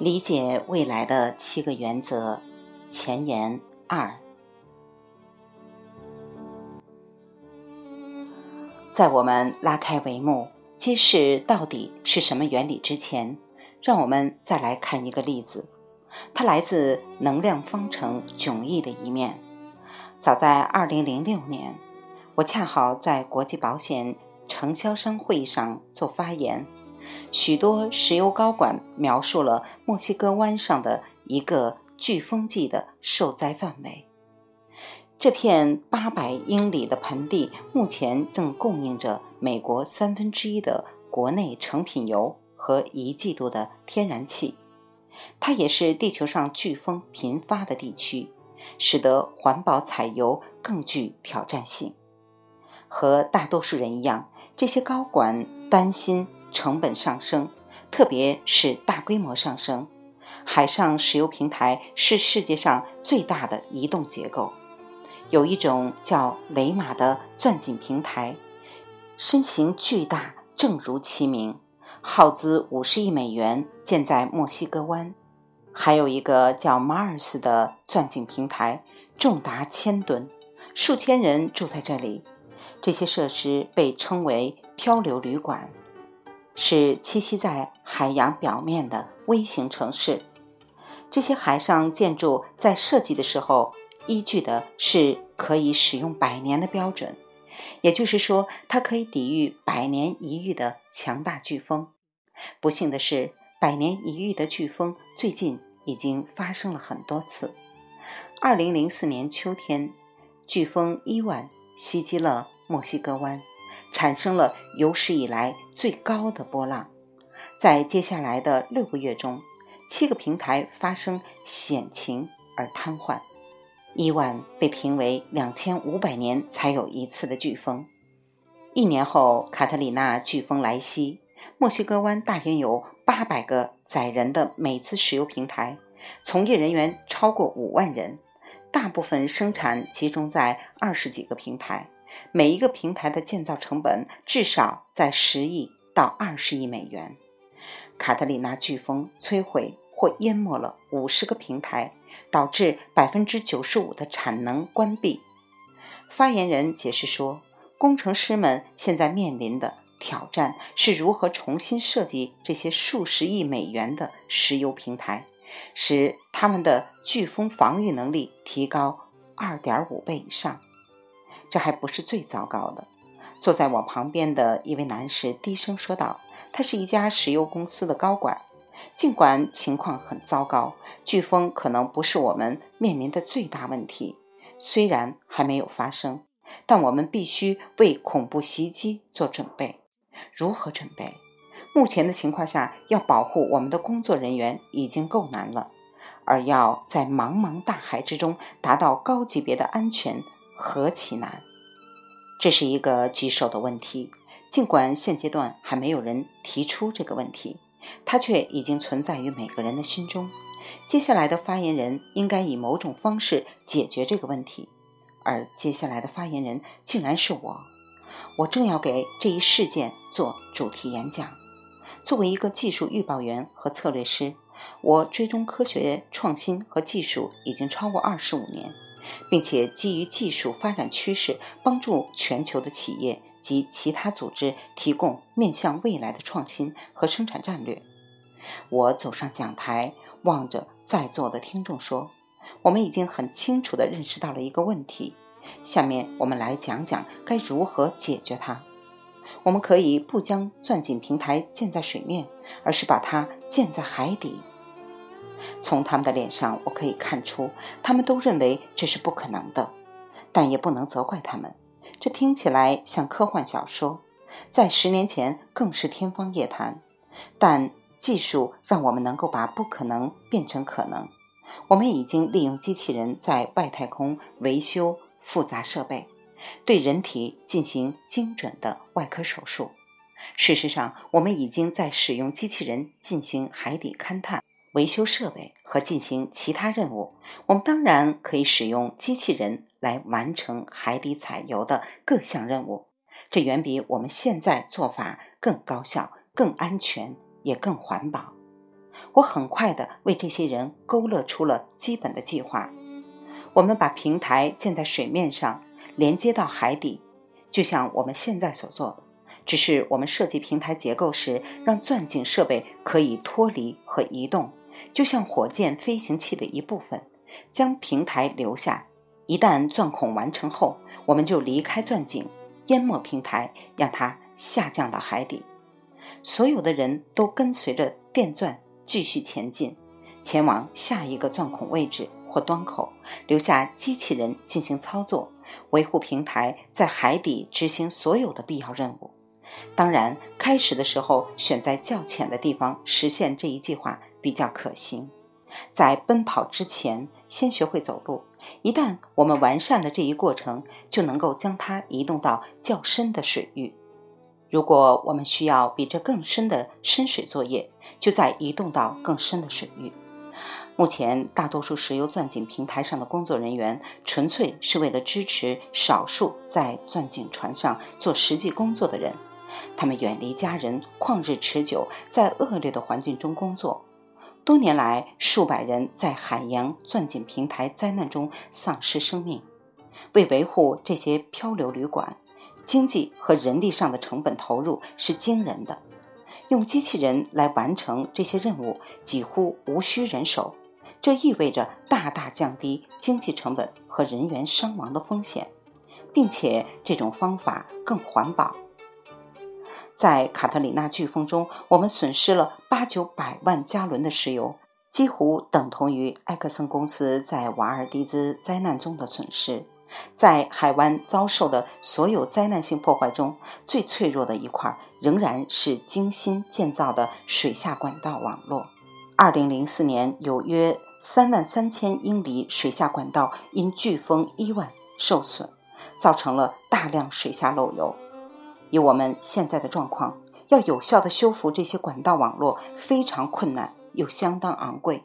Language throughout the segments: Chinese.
理解未来的七个原则前言二，在我们拉开帷幕，揭示到底是什么原理之前，让我们再来看一个例子。它来自能量方程迥异的一面。早在二零零六年，我恰好在国际保险承销商会议上做发言。许多石油高管描述了墨西哥湾上的一个飓风季的受灾范围。这片八百英里的盆地目前正供应着美国三分之一的国内成品油和一季度的天然气。它也是地球上飓风频发的地区，使得环保采油更具挑战性。和大多数人一样，这些高管担心。成本上升，特别是大规模上升。海上石油平台是世界上最大的移动结构。有一种叫雷马的钻井平台，身形巨大，正如其名，耗资五十亿美元建在墨西哥湾。还有一个叫马尔斯的钻井平台，重达千吨，数千人住在这里。这些设施被称为漂流旅馆。是栖息在海洋表面的微型城市。这些海上建筑在设计的时候依据的是可以使用百年的标准，也就是说，它可以抵御百年一遇的强大飓风。不幸的是，百年一遇的飓风最近已经发生了很多次。二零零四年秋天，飓风伊万袭击了墨西哥湾。产生了有史以来最高的波浪，在接下来的六个月中，七个平台发生险情而瘫痪。伊万被评为两千五百年才有一次的飓风。一年后，卡特里娜飓风来袭，墨西哥湾大约有八百个载人的每次石油平台，从业人员超过五万人，大部分生产集中在二十几个平台。每一个平台的建造成本至少在十亿到二十亿美元。卡特里娜飓风摧毁或淹没了五十个平台，导致百分之九十五的产能关闭。发言人解释说，工程师们现在面临的挑战是如何重新设计这些数十亿美元的石油平台，使他们的飓风防御能力提高二点五倍以上。这还不是最糟糕的。坐在我旁边的一位男士低声说道：“他是一家石油公司的高管。尽管情况很糟糕，飓风可能不是我们面临的最大问题。虽然还没有发生，但我们必须为恐怖袭击做准备。如何准备？目前的情况下，要保护我们的工作人员已经够难了，而要在茫茫大海之中达到高级别的安全。”何其难！这是一个棘手的问题。尽管现阶段还没有人提出这个问题，它却已经存在于每个人的心中。接下来的发言人应该以某种方式解决这个问题，而接下来的发言人竟然是我。我正要给这一事件做主题演讲。作为一个技术预报员和策略师，我追踪科学创新和技术已经超过二十五年。并且基于技术发展趋势，帮助全球的企业及其他组织提供面向未来的创新和生产战略。我走上讲台，望着在座的听众说：“我们已经很清楚地认识到了一个问题，下面我们来讲讲该如何解决它。我们可以不将钻井平台建在水面，而是把它建在海底。”从他们的脸上，我可以看出，他们都认为这是不可能的，但也不能责怪他们。这听起来像科幻小说，在十年前更是天方夜谭。但技术让我们能够把不可能变成可能。我们已经利用机器人在外太空维修复杂设备，对人体进行精准的外科手术。事实上，我们已经在使用机器人进行海底勘探。维修设备和进行其他任务，我们当然可以使用机器人来完成海底采油的各项任务。这远比我们现在做法更高效、更安全，也更环保。我很快地为这些人勾勒出了基本的计划。我们把平台建在水面上，连接到海底，就像我们现在所做的。只是我们设计平台结构时，让钻井设备可以脱离和移动，就像火箭飞行器的一部分，将平台留下。一旦钻孔完成后，我们就离开钻井，淹没平台，让它下降到海底。所有的人都跟随着电钻继续前进，前往下一个钻孔位置或端口，留下机器人进行操作，维护平台在海底执行所有的必要任务。当然，开始的时候选在较浅的地方实现这一计划比较可行。在奔跑之前，先学会走路。一旦我们完善了这一过程，就能够将它移动到较深的水域。如果我们需要比这更深的深水作业，就再移动到更深的水域。目前，大多数石油钻井平台上的工作人员，纯粹是为了支持少数在钻井船上做实际工作的人。他们远离家人，旷日持久，在恶劣的环境中工作。多年来，数百人在海洋钻井平台灾难中丧失生命。为维护这些漂流旅馆，经济和人力上的成本投入是惊人的。用机器人来完成这些任务，几乎无需人手。这意味着大大降低经济成本和人员伤亡的风险，并且这种方法更环保。在卡特里娜飓风中，我们损失了八九百万加仑的石油，几乎等同于埃克森公司在瓦尔迪兹灾难中的损失。在海湾遭受的所有灾难性破坏中，最脆弱的一块仍然是精心建造的水下管道网络。二零零四年，有约三万三千英里水下管道因飓风伊万受损，造成了大量水下漏油。以我们现在的状况，要有效的修复这些管道网络非常困难又相当昂贵。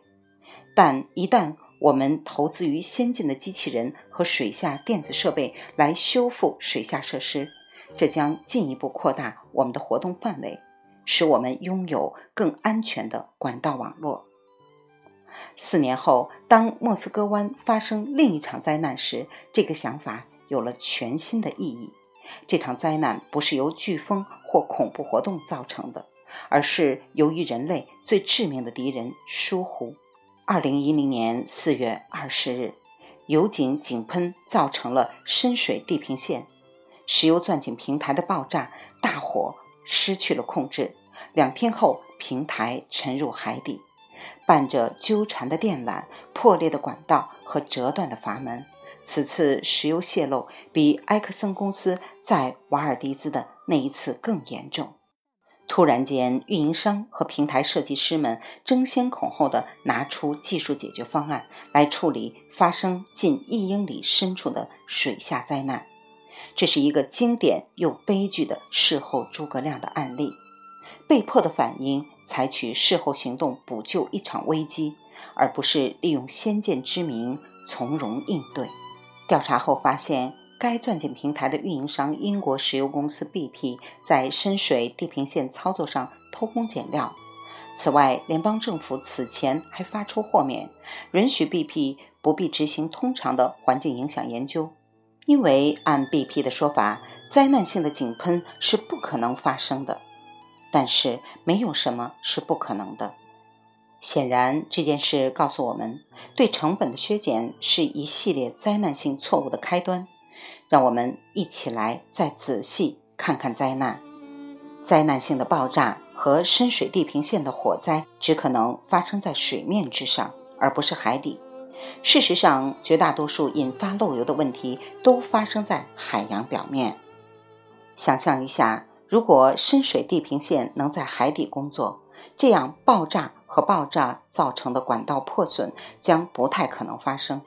但一旦我们投资于先进的机器人和水下电子设备来修复水下设施，这将进一步扩大我们的活动范围，使我们拥有更安全的管道网络。四年后，当莫斯科湾发生另一场灾难时，这个想法有了全新的意义。这场灾难不是由飓风或恐怖活动造成的，而是由于人类最致命的敌人——疏忽。二零一零年四月二十日，油井井喷造成了深水地平线，石油钻井平台的爆炸，大火失去了控制。两天后，平台沉入海底，伴着纠缠的电缆、破裂的管道和折断的阀门。此次石油泄漏比埃克森公司在瓦尔迪兹的那一次更严重。突然间，运营商和平台设计师们争先恐后地拿出技术解决方案来处理发生近一英里深处的水下灾难。这是一个经典又悲剧的事后诸葛亮的案例。被迫的反应，采取事后行动补救一场危机，而不是利用先见之明从容应对。调查后发现，该钻井平台的运营商英国石油公司 BP 在深水地平线操作上偷工减料。此外，联邦政府此前还发出豁免，允许 BP 不必执行通常的环境影响研究，因为按 BP 的说法，灾难性的井喷是不可能发生的。但是，没有什么是不可能的。显然，这件事告诉我们，对成本的削减是一系列灾难性错误的开端。让我们一起来再仔细看看灾难。灾难性的爆炸和深水地平线的火灾只可能发生在水面之上，而不是海底。事实上，绝大多数引发漏油的问题都发生在海洋表面。想象一下，如果深水地平线能在海底工作，这样爆炸。和爆炸造成的管道破损将不太可能发生。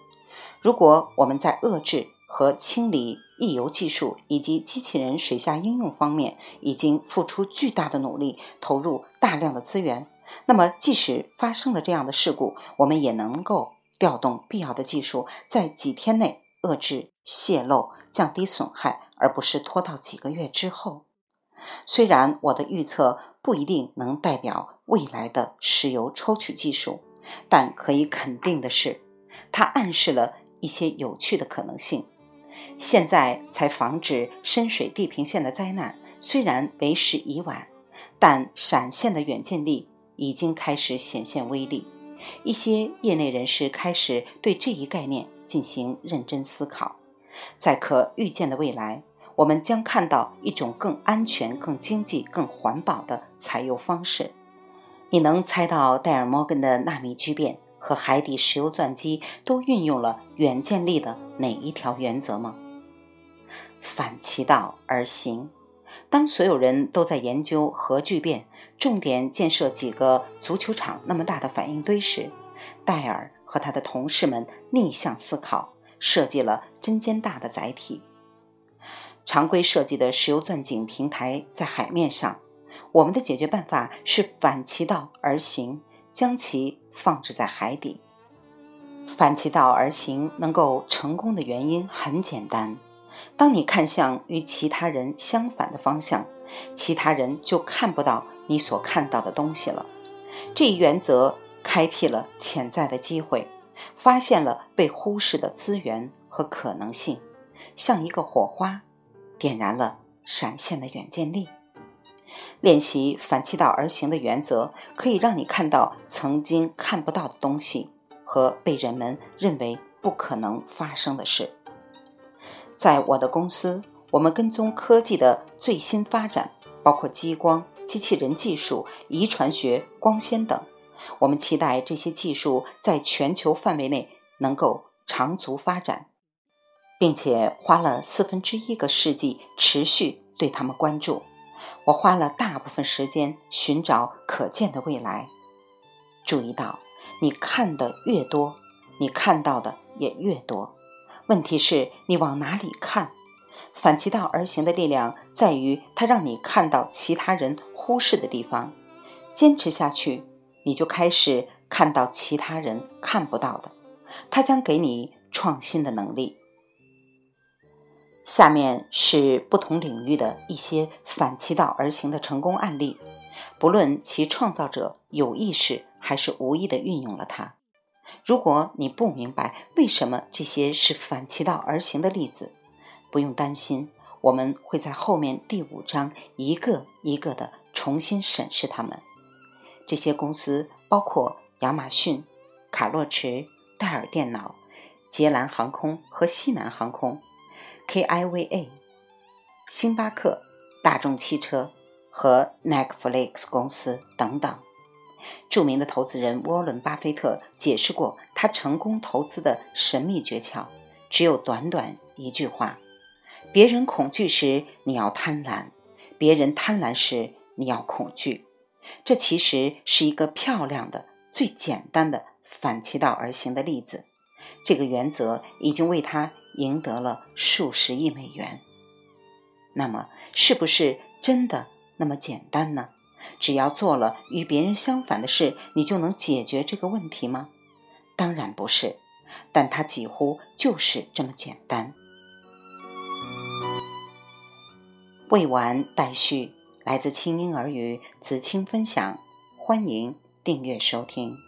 如果我们在遏制和清理溢油技术以及机器人水下应用方面已经付出巨大的努力，投入大量的资源，那么即使发生了这样的事故，我们也能够调动必要的技术，在几天内遏制泄漏、降低损害，而不是拖到几个月之后。虽然我的预测不一定能代表。未来的石油抽取技术，但可以肯定的是，它暗示了一些有趣的可能性。现在才防止深水地平线的灾难，虽然为时已晚，但闪现的远见力已经开始显现威力。一些业内人士开始对这一概念进行认真思考。在可预见的未来，我们将看到一种更安全、更经济、更环保的采油方式。你能猜到戴尔·摩根的纳米聚变和海底石油钻机都运用了远见力的哪一条原则吗？反其道而行。当所有人都在研究核聚变，重点建设几个足球场那么大的反应堆时，戴尔和他的同事们逆向思考，设计了针尖大的载体。常规设计的石油钻井平台在海面上，我们的解决办法是反其道而行，将其放置在海底。反其道而行能够成功的原因很简单。当你看向与其他人相反的方向，其他人就看不到你所看到的东西了。这一原则开辟了潜在的机会，发现了被忽视的资源和可能性，像一个火花，点燃了闪现的远见力。练习反其道而行的原则，可以让你看到曾经看不到的东西和被人们认为不可能发生的事。在我的公司，我们跟踪科技的最新发展，包括激光、机器人技术、遗传学、光纤等。我们期待这些技术在全球范围内能够长足发展，并且花了四分之一个世纪持续对他们关注。我花了大部分时间寻找可见的未来。注意到，你看的越多，你看到的也越多。问题是你往哪里看？反其道而行的力量在于它让你看到其他人忽视的地方。坚持下去，你就开始看到其他人看不到的。它将给你创新的能力。下面是不同领域的一些反其道而行的成功案例，不论其创造者有意识还是无意地运用了它。如果你不明白为什么这些是反其道而行的例子，不用担心，我们会在后面第五章一个一个的重新审视它们。这些公司包括亚马逊、卡洛驰、戴尔电脑、捷兰航空和西南航空、KIVA、星巴克、大众汽车和 Netflix 公司等等。著名的投资人沃伦·巴菲特解释过他成功投资的神秘诀窍，只有短短一句话：别人恐惧时你要贪婪，别人贪婪时你要恐惧。这其实是一个漂亮的、最简单的反其道而行的例子。这个原则已经为他赢得了数十亿美元。那么，是不是真的那么简单呢？只要做了与别人相反的事，你就能解决这个问题吗？当然不是，但它几乎就是这么简单。未完待续，来自清音儿语子清分享，欢迎订阅收听。